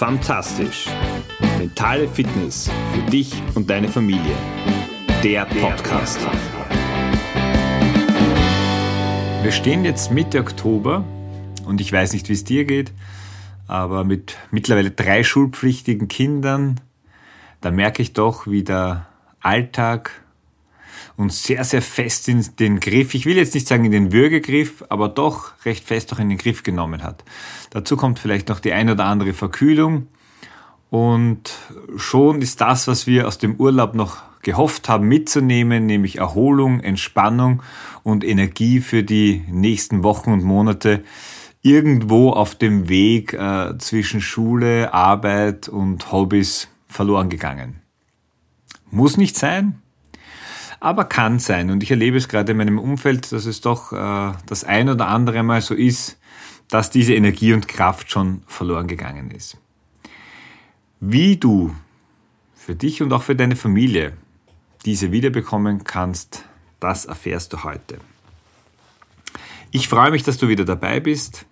Fantastisch. Mentale Fitness für dich und deine Familie. Der Podcast. Wir stehen jetzt Mitte Oktober und ich weiß nicht, wie es dir geht, aber mit mittlerweile drei schulpflichtigen Kindern, da merke ich doch, wie der Alltag uns sehr, sehr fest in den Griff, ich will jetzt nicht sagen in den Würgegriff, aber doch recht fest auch in den Griff genommen hat. Dazu kommt vielleicht noch die ein oder andere Verkühlung und schon ist das, was wir aus dem Urlaub noch gehofft haben mitzunehmen, nämlich Erholung, Entspannung und Energie für die nächsten Wochen und Monate, irgendwo auf dem Weg äh, zwischen Schule, Arbeit und Hobbys verloren gegangen. Muss nicht sein, aber kann sein. Und ich erlebe es gerade in meinem Umfeld, dass es doch äh, das ein oder andere Mal so ist, dass diese Energie und Kraft schon verloren gegangen ist. Wie du für dich und auch für deine Familie diese wiederbekommen kannst, das erfährst du heute. Ich freue mich, dass du wieder dabei bist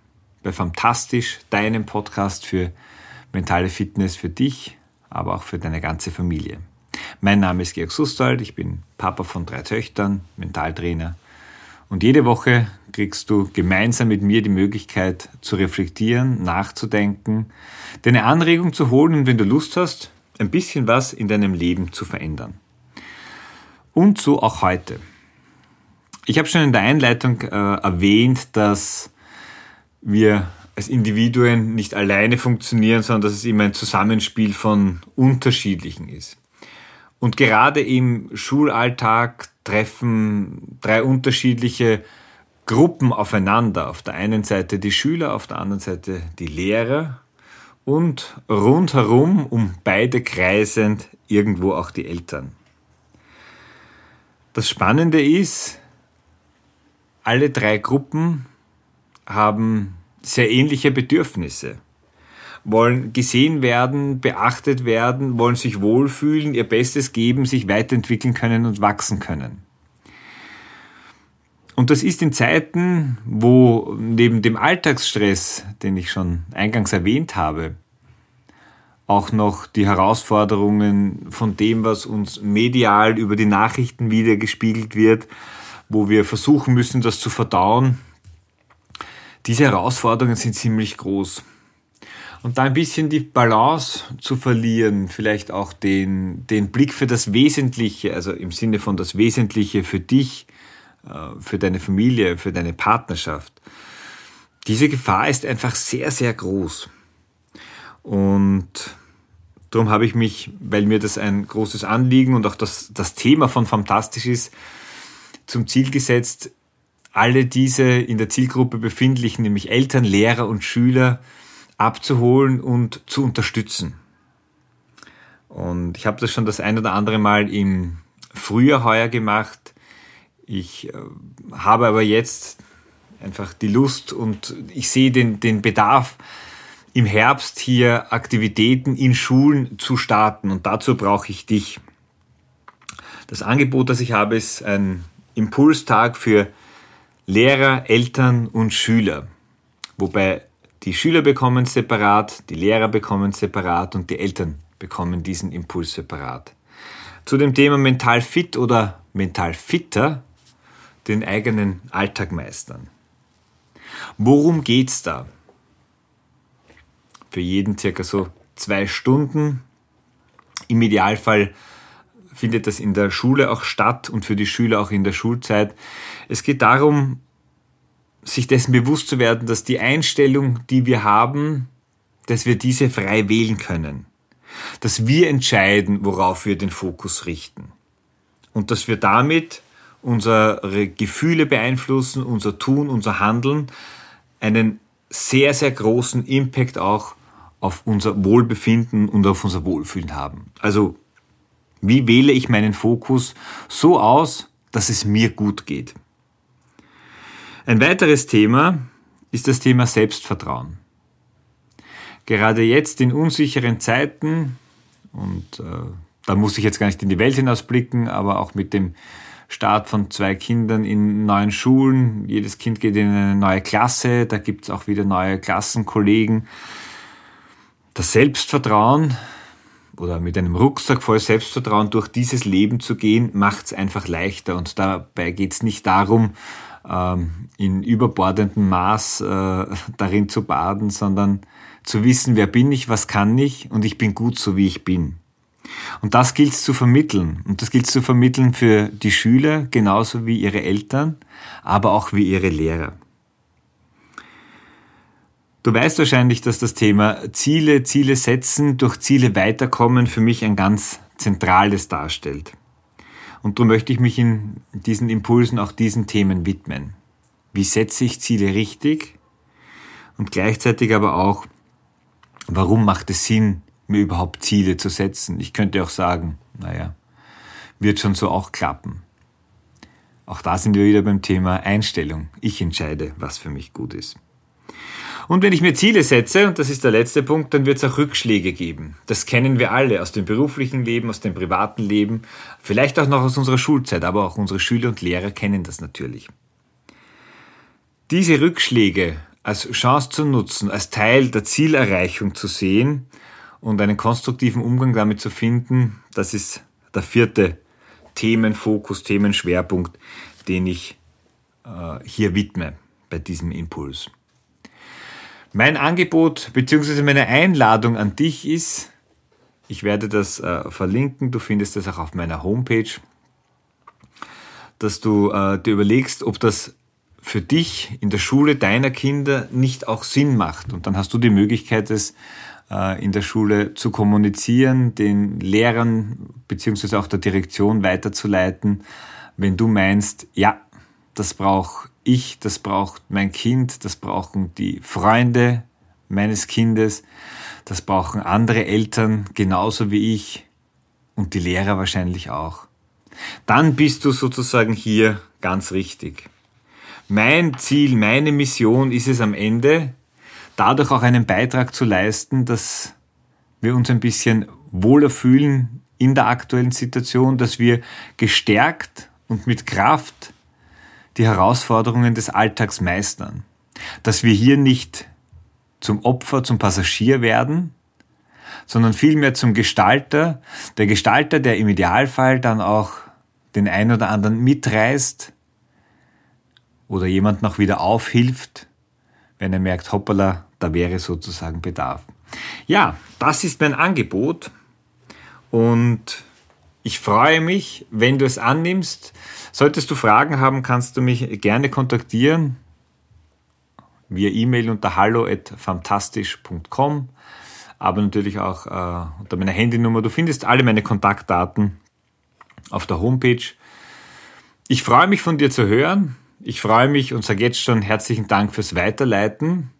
bei Fantastisch, deinem Podcast für mentale Fitness für dich, aber auch für deine ganze Familie. Mein Name ist Georg Sustald, ich bin Papa von drei Töchtern, Mentaltrainer. Und jede Woche kriegst du gemeinsam mit mir die Möglichkeit zu reflektieren, nachzudenken, deine Anregung zu holen und wenn du Lust hast, ein bisschen was in deinem Leben zu verändern. Und so auch heute. Ich habe schon in der Einleitung äh, erwähnt, dass wir als Individuen nicht alleine funktionieren, sondern dass es immer ein Zusammenspiel von unterschiedlichen ist. Und gerade im Schulalltag treffen drei unterschiedliche Gruppen aufeinander. Auf der einen Seite die Schüler, auf der anderen Seite die Lehrer und rundherum, um beide kreisend, irgendwo auch die Eltern. Das Spannende ist, alle drei Gruppen haben sehr ähnliche Bedürfnisse wollen gesehen werden, beachtet werden, wollen sich wohlfühlen, ihr Bestes geben, sich weiterentwickeln können und wachsen können. Und das ist in Zeiten, wo neben dem Alltagsstress, den ich schon eingangs erwähnt habe, auch noch die Herausforderungen von dem, was uns medial über die Nachrichten wieder gespiegelt wird, wo wir versuchen müssen, das zu verdauen. Diese Herausforderungen sind ziemlich groß. Und da ein bisschen die Balance zu verlieren, vielleicht auch den, den Blick für das Wesentliche, also im Sinne von das Wesentliche für dich, äh, für deine Familie, für deine Partnerschaft. Diese Gefahr ist einfach sehr, sehr groß. Und darum habe ich mich, weil mir das ein großes Anliegen und auch das, das Thema von Fantastisch ist, zum Ziel gesetzt, alle diese in der Zielgruppe befindlichen, nämlich Eltern, Lehrer und Schüler, abzuholen und zu unterstützen. Und ich habe das schon das ein oder andere Mal im Frühjahr heuer gemacht. Ich äh, habe aber jetzt einfach die Lust und ich sehe den, den Bedarf, im Herbst hier Aktivitäten in Schulen zu starten. Und dazu brauche ich dich. Das Angebot, das ich habe, ist ein Impulstag für Lehrer, Eltern und Schüler. Wobei die Schüler bekommen separat, die Lehrer bekommen separat und die Eltern bekommen diesen Impuls separat. Zu dem Thema mental fit oder mental fitter, den eigenen Alltag meistern. Worum geht's da? Für jeden circa so zwei Stunden. Im Idealfall findet das in der Schule auch statt und für die Schüler auch in der Schulzeit. Es geht darum, sich dessen bewusst zu werden, dass die Einstellung, die wir haben, dass wir diese frei wählen können. Dass wir entscheiden, worauf wir den Fokus richten. Und dass wir damit unsere Gefühle beeinflussen, unser Tun, unser Handeln, einen sehr, sehr großen Impact auch auf unser Wohlbefinden und auf unser Wohlfühlen haben. Also, wie wähle ich meinen Fokus so aus, dass es mir gut geht? Ein weiteres Thema ist das Thema Selbstvertrauen. Gerade jetzt in unsicheren Zeiten, und äh, da muss ich jetzt gar nicht in die Welt hinausblicken, aber auch mit dem Start von zwei Kindern in neuen Schulen, jedes Kind geht in eine neue Klasse, da gibt es auch wieder neue Klassenkollegen. das Selbstvertrauen oder mit einem Rucksack voll Selbstvertrauen durch dieses Leben zu gehen, macht es einfach leichter. Und dabei geht es nicht darum, in überbordendem Maß äh, darin zu baden, sondern zu wissen, wer bin ich, was kann ich und ich bin gut so, wie ich bin. Und das gilt es zu vermitteln. Und das gilt es zu vermitteln für die Schüler genauso wie ihre Eltern, aber auch wie ihre Lehrer. Du weißt wahrscheinlich, dass das Thema Ziele, Ziele setzen, durch Ziele weiterkommen für mich ein ganz zentrales darstellt. Und darum möchte ich mich in diesen Impulsen auch diesen Themen widmen. Wie setze ich Ziele richtig? Und gleichzeitig aber auch, warum macht es Sinn, mir überhaupt Ziele zu setzen? Ich könnte auch sagen, naja, wird schon so auch klappen. Auch da sind wir wieder beim Thema Einstellung. Ich entscheide, was für mich gut ist. Und wenn ich mir Ziele setze, und das ist der letzte Punkt, dann wird es auch Rückschläge geben. Das kennen wir alle aus dem beruflichen Leben, aus dem privaten Leben, vielleicht auch noch aus unserer Schulzeit, aber auch unsere Schüler und Lehrer kennen das natürlich. Diese Rückschläge als Chance zu nutzen, als Teil der Zielerreichung zu sehen und einen konstruktiven Umgang damit zu finden, das ist der vierte Themenfokus, Themenschwerpunkt, den ich äh, hier widme bei diesem Impuls. Mein Angebot bzw. meine Einladung an dich ist, ich werde das äh, verlinken, du findest das auch auf meiner Homepage, dass du äh, dir überlegst, ob das für dich in der Schule deiner Kinder nicht auch Sinn macht. Und dann hast du die Möglichkeit, es äh, in der Schule zu kommunizieren, den Lehrern bzw. auch der Direktion weiterzuleiten, wenn du meinst, ja, das braucht ich, das braucht mein Kind, das brauchen die Freunde meines Kindes, das brauchen andere Eltern genauso wie ich und die Lehrer wahrscheinlich auch. Dann bist du sozusagen hier ganz richtig. Mein Ziel, meine Mission ist es am Ende, dadurch auch einen Beitrag zu leisten, dass wir uns ein bisschen wohler fühlen in der aktuellen Situation, dass wir gestärkt und mit Kraft die Herausforderungen des Alltags meistern. Dass wir hier nicht zum Opfer, zum Passagier werden, sondern vielmehr zum Gestalter, der Gestalter, der im Idealfall dann auch den ein oder anderen mitreißt oder jemand noch wieder aufhilft, wenn er merkt, hoppala, da wäre sozusagen Bedarf. Ja, das ist mein Angebot und ich freue mich, wenn du es annimmst. Solltest du Fragen haben, kannst du mich gerne kontaktieren via E-Mail unter hallo@fantastisch.com, aber natürlich auch äh, unter meiner Handynummer. Du findest alle meine Kontaktdaten auf der Homepage. Ich freue mich von dir zu hören. Ich freue mich und sage jetzt schon herzlichen Dank fürs Weiterleiten.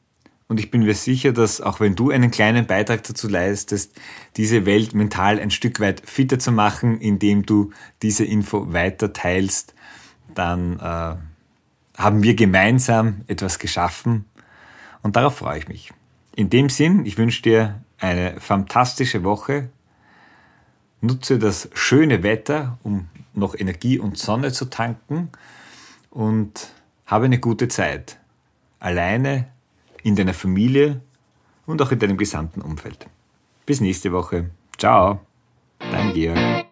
Und ich bin mir sicher, dass auch wenn du einen kleinen Beitrag dazu leistest, diese Welt mental ein Stück weit fitter zu machen, indem du diese Info weiter teilst, dann äh, haben wir gemeinsam etwas geschaffen und darauf freue ich mich. In dem Sinn, ich wünsche dir eine fantastische Woche. Nutze das schöne Wetter, um noch Energie und Sonne zu tanken und habe eine gute Zeit. Alleine in deiner Familie und auch in deinem gesamten Umfeld. Bis nächste Woche. Ciao, dein Georg.